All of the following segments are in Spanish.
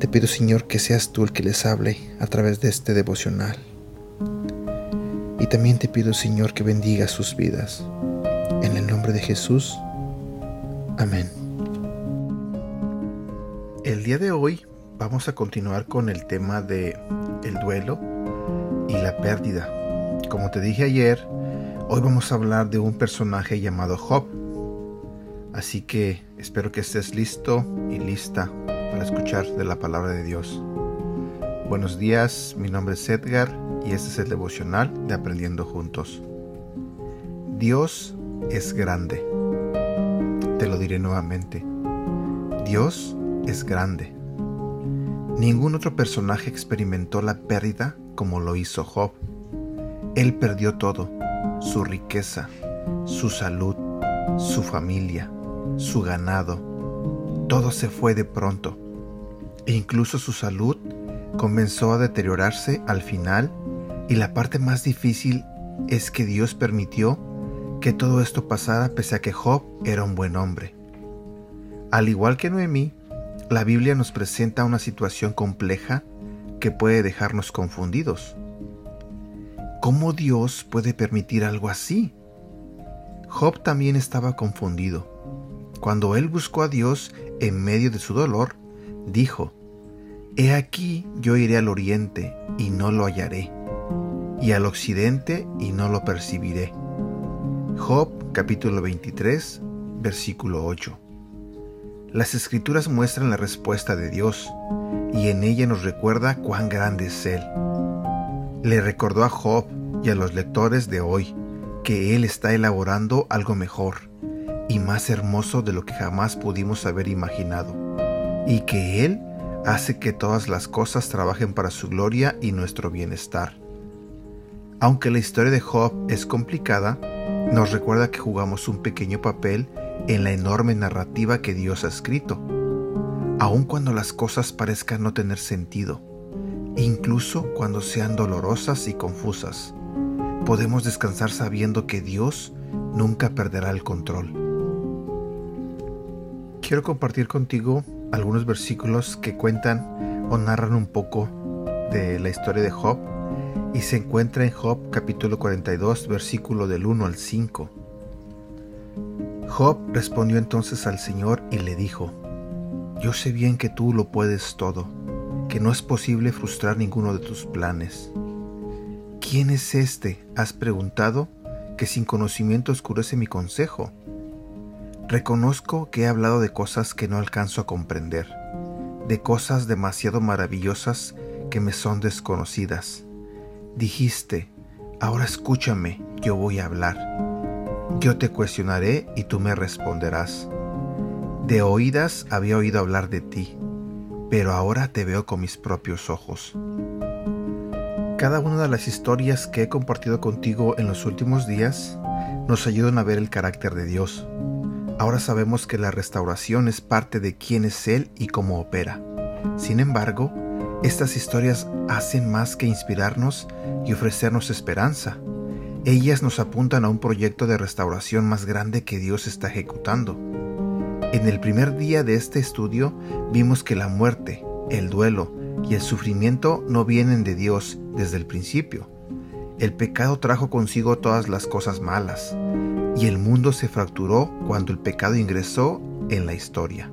Te pido, Señor, que seas tú el que les hable a través de este devocional. Y también te pido, Señor, que bendiga sus vidas. En el nombre de Jesús. Amén. El día de hoy vamos a continuar con el tema de el duelo y la pérdida. Como te dije ayer, hoy vamos a hablar de un personaje llamado Job. Así que espero que estés listo y lista para escuchar de la palabra de Dios. Buenos días, mi nombre es Edgar y este es el devocional de Aprendiendo Juntos. Dios es grande. Te lo diré nuevamente. Dios es grande. Ningún otro personaje experimentó la pérdida como lo hizo Job. Él perdió todo, su riqueza, su salud, su familia, su ganado. Todo se fue de pronto. E incluso su salud comenzó a deteriorarse al final y la parte más difícil es que Dios permitió que todo esto pasara pese a que Job era un buen hombre. Al igual que Noemí, la Biblia nos presenta una situación compleja que puede dejarnos confundidos. ¿Cómo Dios puede permitir algo así? Job también estaba confundido. Cuando él buscó a Dios en medio de su dolor, dijo, He aquí yo iré al oriente y no lo hallaré, y al occidente y no lo percibiré. Job capítulo 23, versículo 8. Las escrituras muestran la respuesta de Dios y en ella nos recuerda cuán grande es Él. Le recordó a Job y a los lectores de hoy que Él está elaborando algo mejor y más hermoso de lo que jamás pudimos haber imaginado, y que Él hace que todas las cosas trabajen para su gloria y nuestro bienestar. Aunque la historia de Job es complicada, nos recuerda que jugamos un pequeño papel en la enorme narrativa que Dios ha escrito, aun cuando las cosas parezcan no tener sentido, incluso cuando sean dolorosas y confusas. Podemos descansar sabiendo que Dios nunca perderá el control. Quiero compartir contigo algunos versículos que cuentan o narran un poco de la historia de Job y se encuentra en Job capítulo 42 versículo del 1 al 5. Job respondió entonces al Señor y le dijo, Yo sé bien que tú lo puedes todo, que no es posible frustrar ninguno de tus planes. ¿Quién es este, has preguntado, que sin conocimiento oscurece mi consejo? Reconozco que he hablado de cosas que no alcanzo a comprender, de cosas demasiado maravillosas que me son desconocidas. Dijiste, ahora escúchame, yo voy a hablar. Yo te cuestionaré y tú me responderás. De oídas había oído hablar de ti, pero ahora te veo con mis propios ojos. Cada una de las historias que he compartido contigo en los últimos días nos ayudan a ver el carácter de Dios. Ahora sabemos que la restauración es parte de quién es Él y cómo opera. Sin embargo, estas historias hacen más que inspirarnos y ofrecernos esperanza. Ellas nos apuntan a un proyecto de restauración más grande que Dios está ejecutando. En el primer día de este estudio vimos que la muerte, el duelo y el sufrimiento no vienen de Dios desde el principio. El pecado trajo consigo todas las cosas malas, y el mundo se fracturó cuando el pecado ingresó en la historia.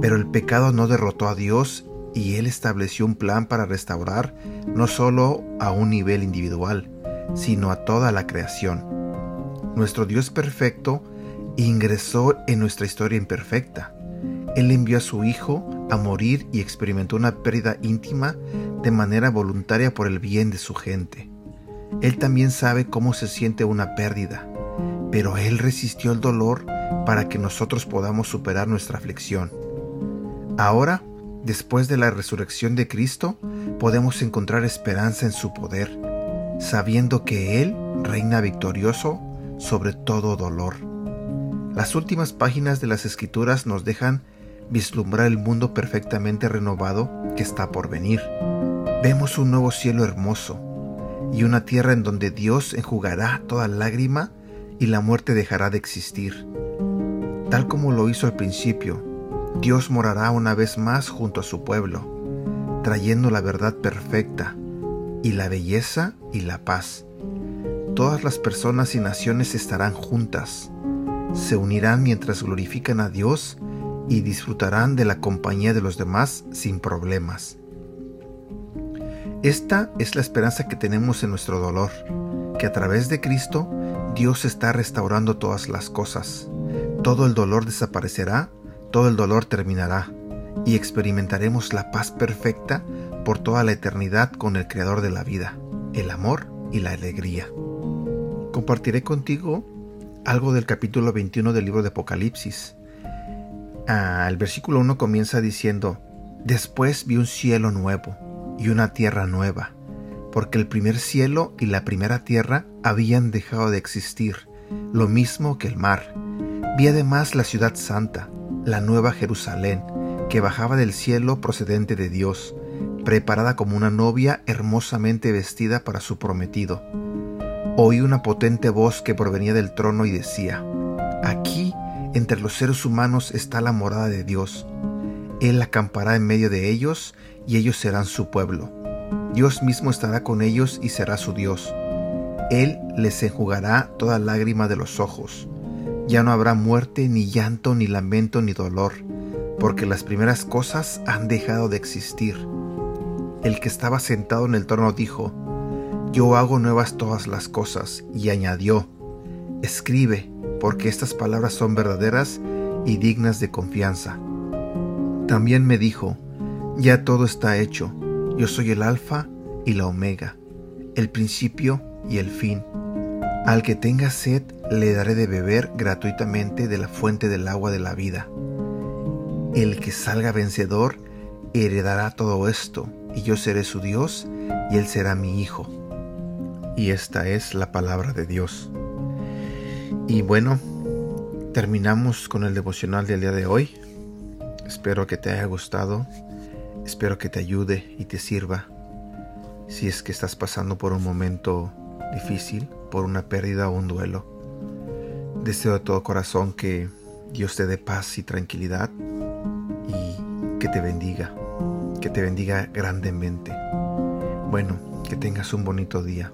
Pero el pecado no derrotó a Dios y Él estableció un plan para restaurar no solo a un nivel individual, sino a toda la creación. Nuestro Dios perfecto ingresó en nuestra historia imperfecta. Él envió a su Hijo a morir y experimentó una pérdida íntima de manera voluntaria por el bien de su gente. Él también sabe cómo se siente una pérdida, pero Él resistió el dolor para que nosotros podamos superar nuestra aflicción. Ahora, después de la resurrección de Cristo, podemos encontrar esperanza en su poder, sabiendo que Él reina victorioso sobre todo dolor. Las últimas páginas de las Escrituras nos dejan vislumbrar el mundo perfectamente renovado que está por venir. Vemos un nuevo cielo hermoso y una tierra en donde Dios enjugará toda lágrima y la muerte dejará de existir. Tal como lo hizo al principio, Dios morará una vez más junto a su pueblo, trayendo la verdad perfecta y la belleza y la paz. Todas las personas y naciones estarán juntas, se unirán mientras glorifican a Dios y disfrutarán de la compañía de los demás sin problemas. Esta es la esperanza que tenemos en nuestro dolor, que a través de Cristo Dios está restaurando todas las cosas. Todo el dolor desaparecerá, todo el dolor terminará, y experimentaremos la paz perfecta por toda la eternidad con el Creador de la vida, el amor y la alegría. Compartiré contigo algo del capítulo 21 del libro de Apocalipsis. Ah, el versículo 1 comienza diciendo, Después vi un cielo nuevo y una tierra nueva, porque el primer cielo y la primera tierra habían dejado de existir, lo mismo que el mar. Vi además la ciudad santa, la nueva Jerusalén, que bajaba del cielo procedente de Dios, preparada como una novia hermosamente vestida para su prometido. Oí una potente voz que provenía del trono y decía, Aquí, entre los seres humanos, está la morada de Dios. Él acampará en medio de ellos y ellos serán su pueblo. Dios mismo estará con ellos y será su Dios. Él les enjugará toda lágrima de los ojos. Ya no habrá muerte, ni llanto, ni lamento, ni dolor, porque las primeras cosas han dejado de existir. El que estaba sentado en el trono dijo, Yo hago nuevas todas las cosas, y añadió, Escribe, porque estas palabras son verdaderas y dignas de confianza. También me dijo, Ya todo está hecho, yo soy el alfa y la omega, el principio y el fin. Al que tenga sed le daré de beber gratuitamente de la fuente del agua de la vida. El que salga vencedor heredará todo esto, y yo seré su Dios, y él será mi hijo. Y esta es la palabra de Dios. Y bueno, terminamos con el devocional del día de hoy. Espero que te haya gustado, espero que te ayude y te sirva. Si es que estás pasando por un momento difícil, por una pérdida o un duelo. Deseo de todo corazón que Dios te dé paz y tranquilidad y que te bendiga, que te bendiga grandemente. Bueno, que tengas un bonito día.